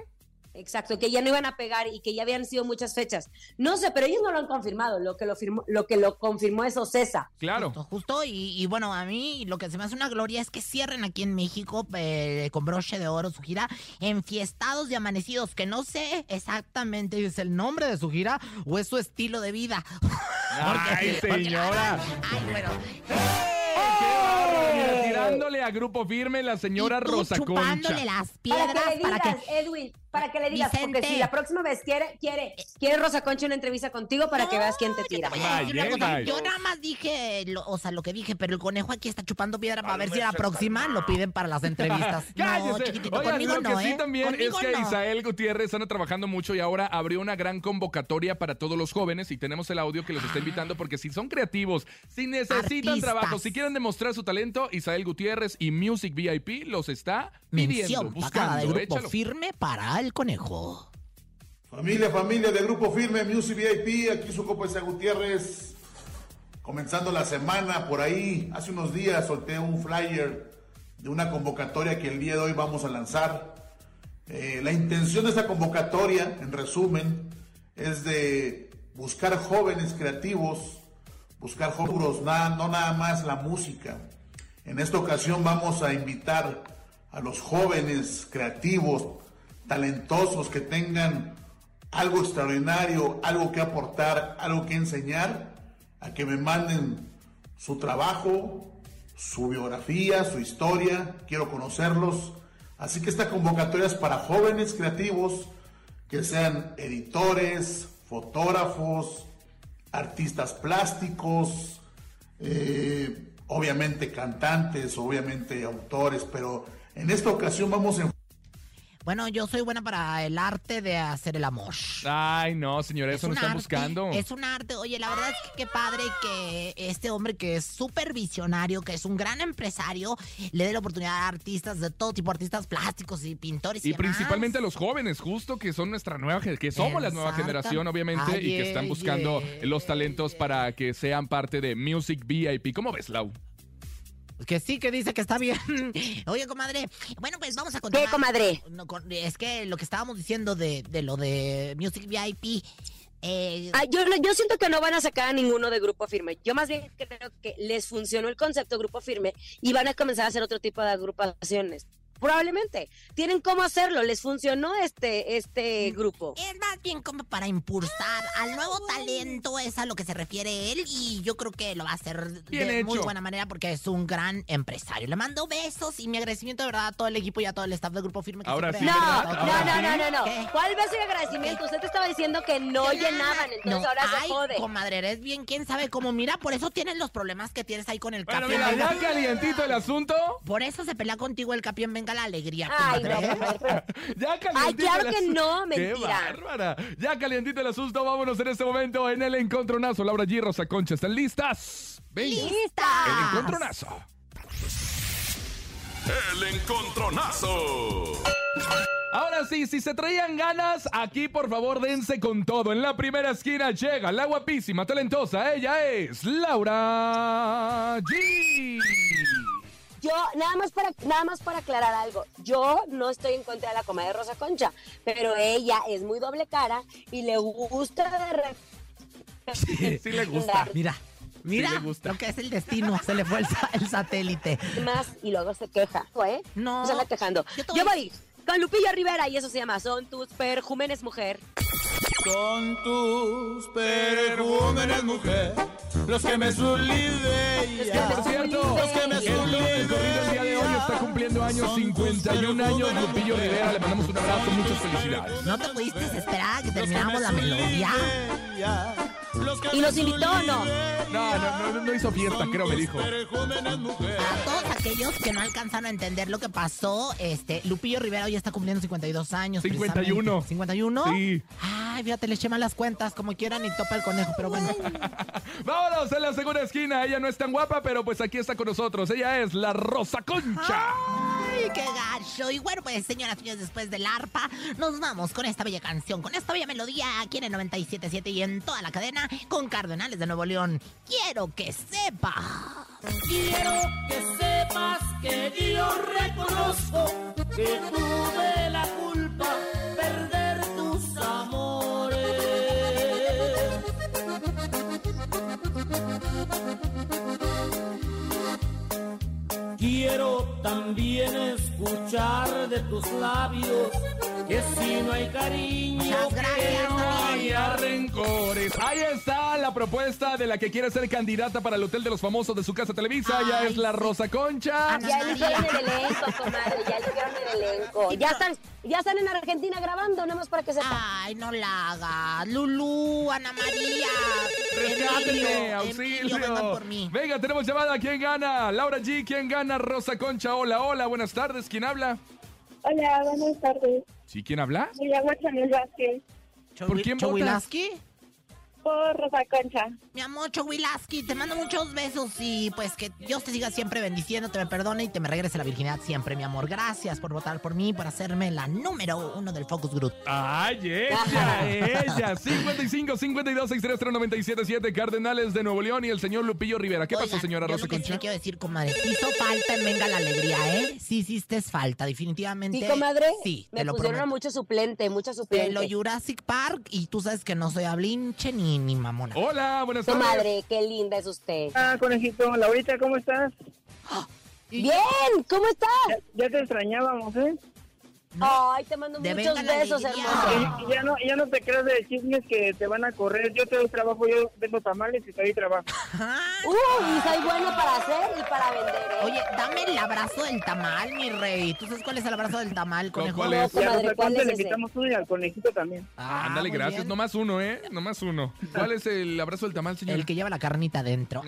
S2: Exacto, que ya no iban a pegar y que ya habían sido muchas fechas. No sé, pero ellos no lo han confirmado. Lo que lo, firmó, lo, que lo confirmó es Ocesa.
S4: Claro.
S3: Justo, justo, y, y bueno, a mí lo que se me hace una gloria es que cierren aquí en México eh, con broche de oro su gira Enfiestados y Amanecidos, que no sé exactamente si es el nombre de su gira o es su estilo de vida.
S4: Ay,
S3: porque-
S4: señora.
S3: Ay, bueno.
S4: ¡Qué! Mira, Tirándole a grupo firme la señora
S3: Y tú
S4: Rosa
S3: chupándole
S4: Concha.
S3: las
S2: Para
S3: piedras
S2: que le digas,
S3: para que...
S2: Edwin, para que le digas,
S3: Vicente.
S2: porque si la próxima vez quiere, quiere, quiere Rosa Concha una entrevista contigo para que veas quién te tira.
S3: Voy a decir una
S4: Vaya,
S3: cosa. Yo nada más dije, lo- o sea, lo que dije, pero el conejo aquí está chupando piedra para ver si la próxima lo piden para las entrevistas. No,
S4: Cállese.
S3: chiquitito,
S4: Oigan,
S3: conmigo
S4: lo
S3: no,
S4: que sí
S3: ¿eh?
S4: también es
S3: Conmigo
S4: que
S3: no.
S4: Isael Gutiérrez anda trabajando mucho y ahora abrió una gran convocatoria para todos los jóvenes y tenemos el audio que los está invitando porque si son creativos, si necesitan
S3: Artistas.
S4: trabajo, si quieren demostrar su talento, Isael Gutiérrez y Music VIP los está pidiendo,
S3: Mención pagada del
S4: buscando.
S3: grupo
S4: Échalo.
S3: firme para el conejo.
S12: Familia, familia de Grupo Firme, Music VIP, aquí su copa Isa Gutiérrez. Comenzando la semana, por ahí, hace unos días solté un flyer de una convocatoria que el día de hoy vamos a lanzar. Eh, la intención de esta convocatoria, en resumen, es de buscar jóvenes creativos, buscar nada, no nada más la música. En esta ocasión vamos a invitar a los jóvenes creativos, talentosos, que tengan algo extraordinario, algo que aportar, algo que enseñar, a que me manden su trabajo, su biografía, su historia, quiero conocerlos. Así que esta convocatoria es para jóvenes creativos que sean editores, fotógrafos, artistas plásticos, eh, obviamente cantantes, obviamente autores, pero en esta ocasión vamos en
S3: Bueno, yo soy buena para el arte de hacer el amor.
S4: Ay, no, señora, eso no están
S3: arte,
S4: buscando.
S3: Es un arte. Oye, la verdad es que qué padre que este hombre que es súper visionario, que es un gran empresario, le dé la oportunidad a artistas de todo tipo, artistas plásticos y pintores. Y,
S4: Y
S3: demás.
S4: principalmente a los jóvenes, justo que son nuestra nueva que somos la nueva generación, obviamente, y que están buscando los talentos para que sean parte de Music VIP. ¿Cómo ves, Lau?
S3: Que sí, que dice que está bien. Oye, comadre. Bueno, pues vamos a continuar.
S2: comadre?
S3: No, con- es que lo que estábamos diciendo de, de lo de Music VIP. Eh,
S2: Ah, yo, yo siento que no van a sacar a ninguno de Grupo Firme. Yo más bien creo que les funcionó el concepto Grupo Firme y van a comenzar a hacer otro tipo de agrupaciones. Probablemente. Tienen cómo hacerlo. Les funcionó este, este grupo.
S3: Es más bien como para impulsar al nuevo talento, es a lo que se refiere él, y yo creo que lo va a hacer
S4: Bien
S3: de muy buena manera porque es un gran empresario. Le mando besos y mi agradecimiento de verdad a todo el equipo y a todo el staff del Grupo Firme. Que
S4: Ahora sí,
S2: No, no, no, no, no, no.
S3: ¿Qué?
S2: ¿Cuál beso y agradecimiento? Usted te estaba diciendo que no llenaban, entonces
S3: No,
S2: ahora
S3: ay,
S2: se jode.
S3: comadre, eres bien, quién sabe cómo. Mira, por eso tienes los problemas que tienes ahí con el
S4: Bueno,
S3: Capi
S4: mira, ya calientito el asunto.
S3: Por eso se pelea contigo el Capi en Venga la Alegría,
S2: Ay, no,
S3: comadre.
S2: comadre, pero-
S4: Ya calientito
S2: Ay, claro
S4: el
S2: que
S4: asunto.
S2: no,
S4: ¡Qué
S2: mentira.
S4: bárbara! Ya calientito el asunto, vámonos en este momento en el encontronazo. Laura G. Rosa Concha, ¿están listas? Venga.
S3: ¡Lista!
S4: El encontronazo.
S5: El encontronazo.
S4: Ahora sí, si se traían ganas, aquí por favor dense con todo. En la primera esquina llega la guapísima, talentosa. Ella es Laura G.
S2: Yo, nada más para, nada más para aclarar algo, yo no estoy en contra de la comedia de Rosa Concha, pero ella es muy doble cara y le gusta de repente
S4: Sí le gusta.
S3: Mira, mira
S4: le gusta.
S3: lo que es el destino. Se le fue el, sa- el satélite.
S2: más y luego se queja, ¿eh?
S3: No.
S2: Se anda quejando.
S3: Yo voy
S2: con Lupillo Rivera y eso se llama Son tus perjúmenes mujer.
S1: Son tus perjúmenes, mujer, los que me subliven.
S4: Por cierto,
S1: Los que me
S4: el día de hoy está cumpliendo años, 51 años. Lupillo Rivera, le mandamos un abrazo, muchas felicidades.
S3: ¿No te pudiste esperar a que termináramos la melodía?
S2: ¿Y nos invitó o no?
S4: No, no, no, no hizo fiesta, creo, me dijo.
S3: Para todos aquellos que no alcanzaron a entender lo que pasó, este, Lupillo Rivera hoy está cumpliendo 52 años.
S4: 51.
S3: precisamente. ¿51?
S4: Sí.
S3: Ay, fíjate, le eché las cuentas, como quieran, y topa el conejo, pero bueno.
S4: Vámonos en la segunda esquina. Ella no es tan guapa, pero pues aquí está con nosotros. Ella es la Rosa Concha.
S3: ¡Ay, qué gacho! Y bueno, pues, señoras y señores, después del arpa, nos vamos con esta bella canción, con esta bella melodía aquí en el 97.7 y en toda la cadena con Cardenales de Nuevo León. Quiero que sepas.
S1: Quiero que sepas que yo reconozco que tuve la culpa perder tus amores. Quiero también escuchar de tus labios que si no hay cariño, que no haya
S4: rencores. Ahí está la propuesta de la que quiere ser candidata para el Hotel de los Famosos de su casa Televisa.
S3: Ay,
S4: es la. Rosa Concha.
S3: Ana
S2: Ya eligieron el elenco, comadre, ya eligieron el elenco. Ya están, ya están en Argentina grabando, nada más para que sepan.
S3: Ay, no la hagas. Lulú, Ana María.
S4: Rescátenme, auxilio.
S3: Emilio, vengan por mí.
S4: Venga, tenemos llamada. ¿Quién gana? Laura G. ¿Quién gana? Rosa Concha. Hola, hola. Buenas tardes. ¿Quién habla?
S6: Hola, buenas tardes.
S4: ¿Sí? ¿Quién habla?
S6: Me llamo Chanel Vázquez
S4: ¿Por quién votas?
S6: Por Rosa Concha.
S3: Mi amor Chowilaski, te mando muchos besos y pues que Dios te siga siempre bendiciendo, te me perdone y te me regrese la virginidad siempre, mi amor. Gracias por votar por mí, por hacerme la número uno del Focus Group.
S4: ¡Ay, ella! ¡Ella! 55 52 630 977 Cardenales de Nuevo León y el señor Lupillo Rivera. ¿Qué pasó, señora
S3: yo
S4: Rosa
S3: lo que sí
S4: Concha?
S3: le quiero decir, comadre, hizo falta en Venga la Alegría, ¿eh? Sí hiciste falta, definitivamente.
S2: Sí, comadre,
S3: Sí,
S2: me
S3: te lo
S2: pusieron a
S3: prometo.
S2: mucho suplente, mucho
S3: De
S2: suplente.
S3: lo Jurassic Park y tú sabes que no soy hablinche ni, ni mamona.
S4: Hola, buenas tardes.
S2: Comadre, qué linda es usted.
S6: Ah, conejito, Laurita, ¿cómo estás?
S2: Bien, ¿cómo estás?
S6: Ya, ya te extrañábamos, ¿eh?
S2: Ay, te mando
S3: De
S2: muchos besos.
S11: Y, y ya no, ya no te creas de chismes que te van a correr. Yo te doy trabajo, yo vendo tamales y te doy trabajo.
S2: Uh, y soy bueno para hacer y para vender, ¿eh?
S3: Oye, dame el abrazo del tamal, mi rey. ¿Tú sabes cuál es el abrazo del tamal, conejo?
S4: ¿Cuál es?
S11: Y a
S2: Comadre,
S11: Rosa
S2: ¿cuál es
S11: le
S2: ese?
S11: quitamos uno y al conejito también.
S3: Ah,
S4: Ándale, gracias.
S3: bien.
S4: No más uno, ¿eh? No más uno. ¿Cuál es el abrazo del tamal, señor?
S3: El que lleva la carnita adentro.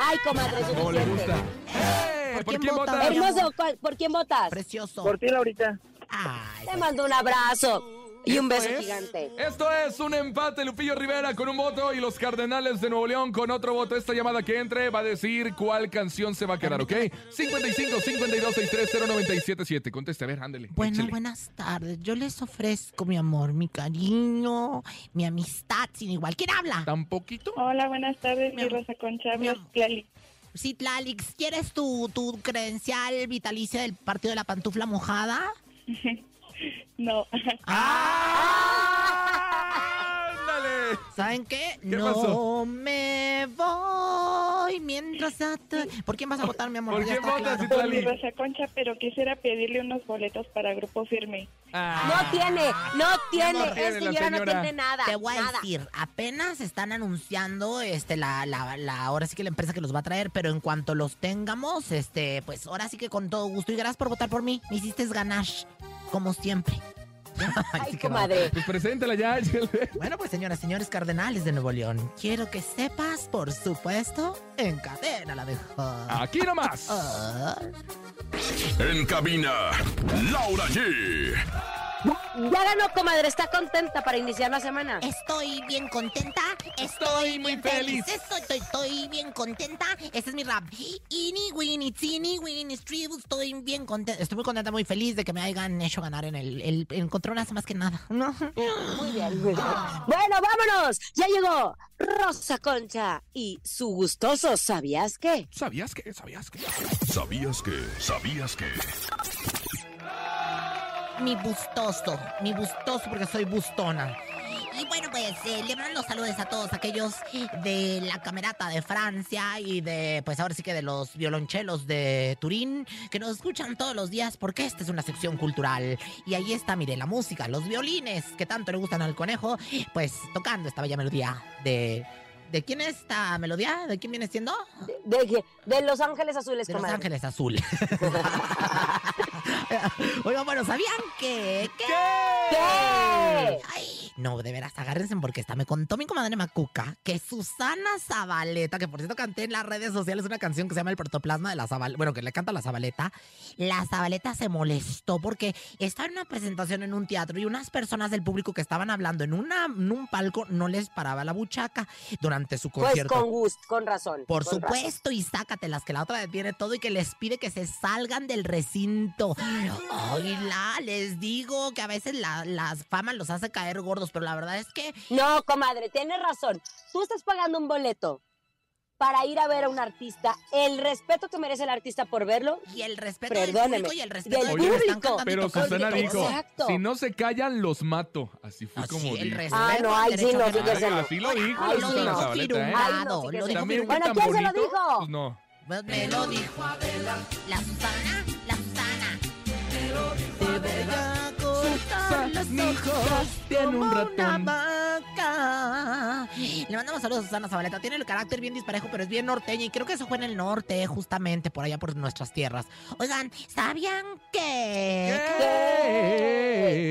S2: Ay, comadre,
S4: ¿Cómo le
S2: suficiente.
S4: gusta? ¡Eh!
S3: ¿Por
S4: ¿Por
S3: quién
S4: quién
S3: vota?
S4: votas?
S2: Hermoso, ¿cuál- ¿por quién votas?
S3: Precioso.
S11: Por ti, Laurita.
S3: Ay,
S2: Te mando un abrazo y un beso
S4: es-
S2: gigante.
S4: Esto es un empate, Lupillo Rivera con un voto y los Cardenales de Nuevo León con otro voto. Esta llamada que entre va a decir cuál canción se va a quedar, ¿ok? 55 52 630 977. Conteste, a ver, ándale.
S3: Bueno,
S4: échele.
S3: buenas tardes. Yo les ofrezco mi amor, mi cariño, mi amistad sin igual. ¿Quién habla?
S4: ¿Tan poquito?
S6: Hola, buenas tardes,
S3: Mi.
S6: Rosa Concha. Tlali.
S3: Sí, Tlalix, ¿quieres tu, tu credencial vitalicia del partido de la pantufla mojada?
S6: No,
S4: ¡Ándale!
S3: ¿Saben qué?
S4: ¿Qué
S3: no
S4: pasó?
S3: me voy mientras... a tu- ¿Por quién vas a votar, mi amor?
S4: ¿Por quién votas,
S3: claro.
S6: por mi
S4: Citlali?
S6: Rosa Concha, pero quisiera pedirle unos boletos para Grupo Firme.
S2: No tiene, no tiene.
S4: amor, tiene
S2: Es
S4: la
S2: señora no tiene nada.
S3: Te voy a
S2: nada.
S3: decir, apenas están anunciando este la, la, la ahora sí que la empresa que los va a traer, pero en cuanto los tengamos, este, pues ahora sí que con todo gusto. Y gracias por votar por mí. Me hiciste ganar, como siempre.
S2: Ay,
S3: sí que va.
S2: comadre.
S4: Pues preséntala ya.
S3: Bueno, pues señoras, señores cardenales de Nuevo León, quiero que sepas, por supuesto, en cadena la mejor.
S4: Aquí nomás.
S3: Ah.
S5: En cabina, Laura G.
S2: Ya ganó, comadre. Está contenta para iniciar la semana.
S3: Estoy bien contenta, estoy muy feliz, estoy, estoy, estoy bien contenta. Este es mi rap. Ini, winnie, teeny, winnie, stribu, estoy bien contenta. Estoy muy contenta, muy feliz de que me hayan hecho ganar en el, el encontronazo más que nada. ¿no?
S2: Muy bien, muy bien. Bueno, vámonos. Ya llegó Rosa Concha y su gustoso. ¿Sabías qué?
S4: ¿Sabías que? ¿Sabías que?
S5: ¿Sabías que? ¿Sabías que?
S3: Mi bustoso, mi bustoso porque soy bustona. Y bueno, pues eh, le mando saludos a todos aquellos de la camerata de Francia y de, pues ahora sí que de los violonchelos de Turín, que nos escuchan todos los días porque esta es una sección cultural. Y ahí está, mire, la música, los violines que tanto le gustan al conejo, pues tocando esta bella melodía de... ¿De quién es esta melodía? ¿De quién viene siendo?
S2: De, de- de Los Ángeles Azules,
S3: De Los. Ángeles Azul. Oigan, bueno, ¿sabían que?
S2: ¿Qué?
S3: Ay, no, de veras, agárrense porque esta me contó mi comadre Macuca que Susana Zabaleta, que por cierto canté en las redes sociales una canción que se llama El protoplasma de la Zabaleta, bueno, que le canta la Zabaleta. La Zabaleta se molestó porque estaba en una presentación en un teatro y unas personas del público que estaban hablando en, una, en un palco no les paraba la buchaca durante su
S2: Pues
S3: concierto.
S2: con gusto, con razón.
S3: Por
S2: con razón.
S3: supuesto, y sácatelas, que la otra detiene todo y que les pide que se salgan del recinto. Oíla, les digo que a veces la, las famas los hace caer gordos, pero la verdad es que
S2: No, comadre, tienes razón. Tú estás pagando un boleto para ir a ver a un artista. El respeto que merece el artista por verlo.
S3: y el respeto
S2: Perdóneme,
S3: del público y el respeto
S2: del público.
S4: Pero Susana dijo,
S2: Exacto.
S4: si no se callan, los mato. Así fue
S3: Así,
S4: como
S3: el
S4: dijo.
S3: respeto
S2: Ah, no, ahí sí no, no.
S4: Así lo dijo
S2: Ay, no,
S4: Susana
S2: no,
S4: Zabaleta, ¿eh?
S2: Ay, no,
S3: lo dijo
S2: Bueno, ¿quién se lo dijo?
S4: Pues no.
S3: Pues me lo dijo la Susana, la Susana. Los ojos
S4: tiene un
S3: como una
S4: ratón.
S3: vaca. Le mandamos saludos a Susana Zabaleta. Tiene el carácter bien disparejo, pero es bien norteña. Y creo que eso fue en el norte, justamente, por allá por nuestras tierras. Oigan, ¿sabían que?
S4: ¿Qué?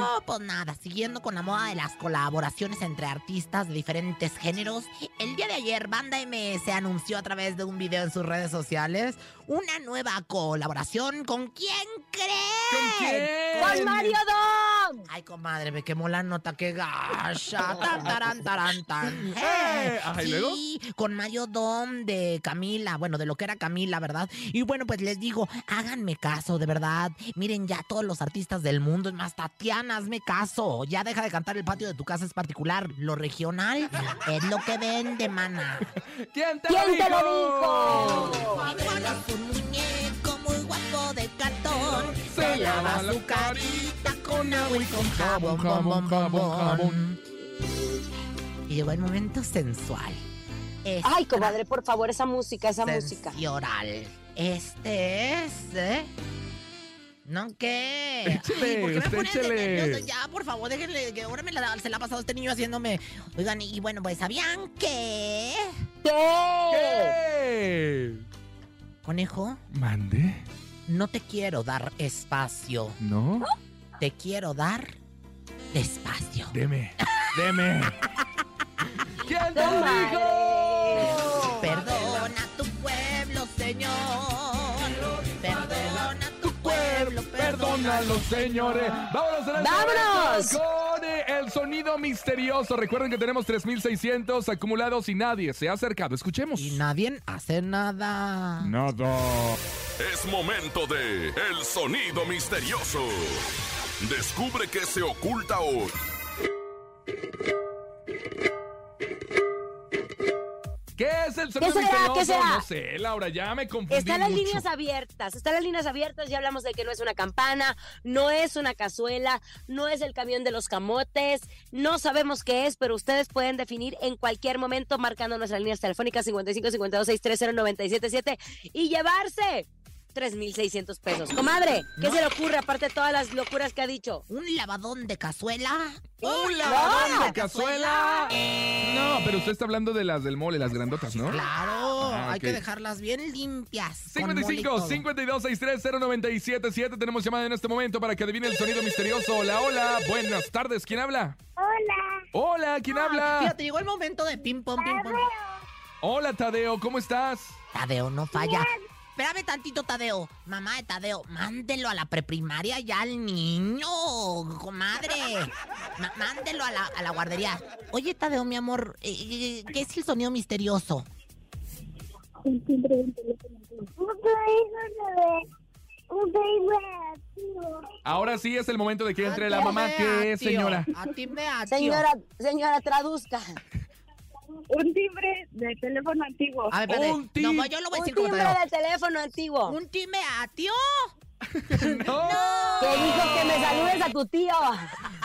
S3: No, pues nada, siguiendo con la moda de las colaboraciones entre artistas de diferentes géneros, el día de ayer Banda MS anunció a través de un video en sus redes sociales una nueva colaboración con quién creen?
S4: ¿Con quién?
S2: ¡Con Mario Dom!
S3: Ay, comadre, me quemó la nota, qué gacha. Tan, taran, taran, tan.
S4: Eh, ajá, ¿y luego?
S3: Con Mayo Dom de Camila, bueno, de lo que era Camila, ¿verdad? Y bueno, pues les digo, háganme caso, de verdad. Miren ya todos los artistas del mundo, es más, Tatiana, hazme caso. Ya deja de cantar el patio de tu casa es particular. Lo regional es lo que vende, mana.
S4: ¿Quién te
S2: ¿Quién
S4: lo
S2: te lo
S4: dijo?
S3: muñeco muy guapo de cartón.
S4: Se lava
S3: lava
S4: la
S3: su carita con agua y con jabón, jabón,
S4: jabón,
S3: jabón. Y llegó el momento sensual.
S2: Ay, comadre, por favor, esa música, esa música.
S3: Sensual. Este es... ¿eh? ¿No qué?
S4: Échele,
S3: Ay, ¿por qué me ponen nervioso? Ya, por favor, déjenle, que ahora me la, se la ha pasado este niño haciéndome... Oigan, y bueno, pues, ¿sabían que...
S4: ¿Qué?
S3: Conejo,
S4: ¿Mande?
S3: no te quiero dar espacio.
S4: ¿No?
S3: Te quiero dar despacio.
S4: Deme. Deme. ¿Quién te dijo?
S3: Perdona a tu pueblo, Señor. Perdona a tu pueblo,
S4: Perdónalo, señores. Vámonos en este
S2: ¡Vámonos!
S4: con el sonido misterioso. Recuerden que tenemos 3.600 acumulados y nadie se ha acercado. Escuchemos.
S3: Y nadie hace nada.
S4: Nada.
S5: Es momento de El Sonido Misterioso. Descubre qué se oculta hoy.
S4: ¿Qué es el sonido
S2: será?
S4: misterioso?
S2: ¿Qué será?
S4: No sé, Laura, ya me confundí
S2: Están las
S4: mucho.
S2: líneas abiertas, están las líneas abiertas, ya hablamos de que no es una campana, no es una cazuela, no es el camión de los camotes, no sabemos qué es, pero ustedes pueden definir en cualquier momento marcando nuestras líneas telefónicas 55 52 630 977 y llevarse 3,600 pesos. Comadre, ¿qué se le ocurre aparte de todas las locuras que ha dicho?
S3: ¿Un lavadón de cazuela?
S4: ¡Un lavadón
S2: No.
S4: de cazuela! No, pero usted está hablando de las del mole, las grandotas, ¿no?
S3: Claro,
S4: Ah,
S3: hay que dejarlas bien limpias. con mole y
S4: 55
S3: todo.
S4: 52 630 977 Tenemos llamada en este momento para que adivine el sonido misterioso. Hola, hola. Buenas tardes. ¿Quién habla?
S6: Hola.
S4: Hola, ¿quién habla?
S3: Fíjate, llegó el momento de ping pong, ping pong.
S4: Hola, Tadeo. ¿Cómo estás?
S3: Tadeo, no falla. Espérame tantito, Tadeo. Mamá de Tadeo, mándelo a la preprimaria ya al niño, comadre. Ma- mándelo a la, a la guardería. Oye, Tadeo, mi amor, eh, eh, ¿qué es el sonido misterioso?
S6: Timbre teléfono. Teléfono
S4: Ahora sí es el momento de que entre la mamá. ¿Qué es, señora?
S2: Señora, señora, traduzca.
S6: Un timbre de teléfono antiguo.
S3: A ver, espérate.
S4: Un ti-
S3: No, yo lo voy a
S2: Un
S3: decir como
S2: timbre de teléfono antiguo.
S3: Un time a tío.
S4: ¡No!
S2: Que dijo que me saludes a tu tío.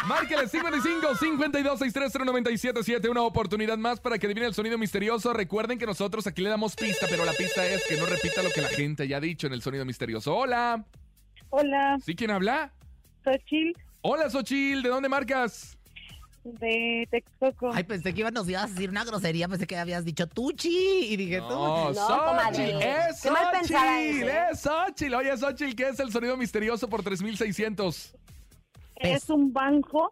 S4: Márquele 55 52 630 977 Una oportunidad más para que adivine el sonido misterioso. Recuerden que nosotros aquí le damos pista, pero la pista es que no repita lo que la gente ya ha dicho en el sonido misterioso. Hola.
S6: Hola,
S4: ¿Sí quién habla?
S6: Xochitl
S4: Hola, Xochil. ¿De dónde marcas?
S6: De Texcoco.
S3: Ay, pensé que iba- nos ibas a decir una grosería. Pensé que habías dicho tuchi. Y dije tú.
S4: No,
S2: No,
S4: Xochitl. Es
S2: Qué mal pensada
S4: Xochitl. Es Xochitl. Oye, Xochitl, ¿qué es el sonido misterioso por 3600?
S6: Es un banco.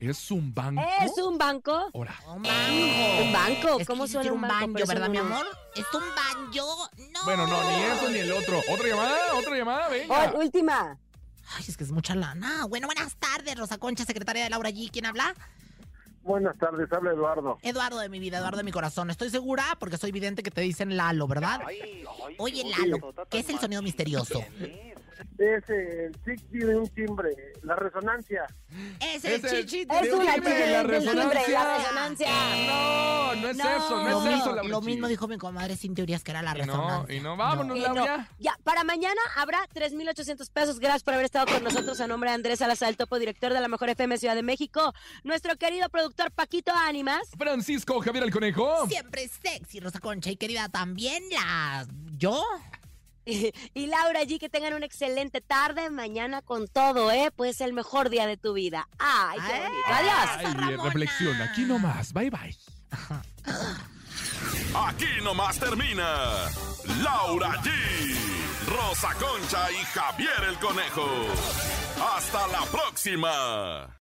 S4: ¿Es un banco?
S2: ¿Es un banco?
S3: Un banjo.
S2: ¿Un banco?
S3: Es
S2: ¿Cómo suena un banco?
S3: banjo, ¿verdad, mi
S2: no-
S3: amor? ¿Es un banjo? No.
S4: Bueno, no, ni eso ni el otro. ¿Otra llamada? ¿Otra llamada? Venga.
S2: Oh, última.
S3: Ay, es que es mucha lana. Bueno, buenas tardes, Rosa Concha, secretaria de Laura G. ¿Quién habla?
S9: Buenas tardes, habla Eduardo.
S3: Eduardo de mi vida, Eduardo de mi corazón. Estoy segura porque soy vidente que te dicen Lalo, ¿verdad? Oye, Lalo, ¿qué es el sonido misterioso?
S9: Es el chiqui de un timbre, la resonancia.
S3: Es el
S4: Es el-
S3: chichi
S2: Es
S4: de un timbre,
S2: chica
S4: la
S2: timbre,
S4: resonancia.
S2: la resonancia.
S4: No, no es
S2: No.
S4: eso, no
S3: Lo,
S4: es
S3: mismo,
S4: eso, Laura
S3: lo mismo dijo mi comadre sin teorías que era la
S4: Y no,
S3: resonancia.
S4: y no, vámonos,
S2: no.
S4: Laura.
S2: Ya, para mañana habrá 3,800 pesos. Gracias por haber estado con nosotros. A nombre de Andrés Salazar, el topo director de la Mejor FM Ciudad de México. Nuestro querido productor Paquito Ánimas.
S4: Francisco Javier el Conejo.
S3: Siempre sexy, Rosa Concha, y querida también la... ¿Yo?
S2: Y Laura G, que tengan una excelente tarde. Mañana con todo, ¿eh? Pues el mejor día de tu vida. ¡Ay, qué
S3: Ay.
S2: bonito! ¡Adiós!
S4: Ay, reflexión, aquí nomás. Bye, bye.
S5: Aquí nomás termina Laura G, Rosa Concha y Javier el Conejo. Hasta la próxima.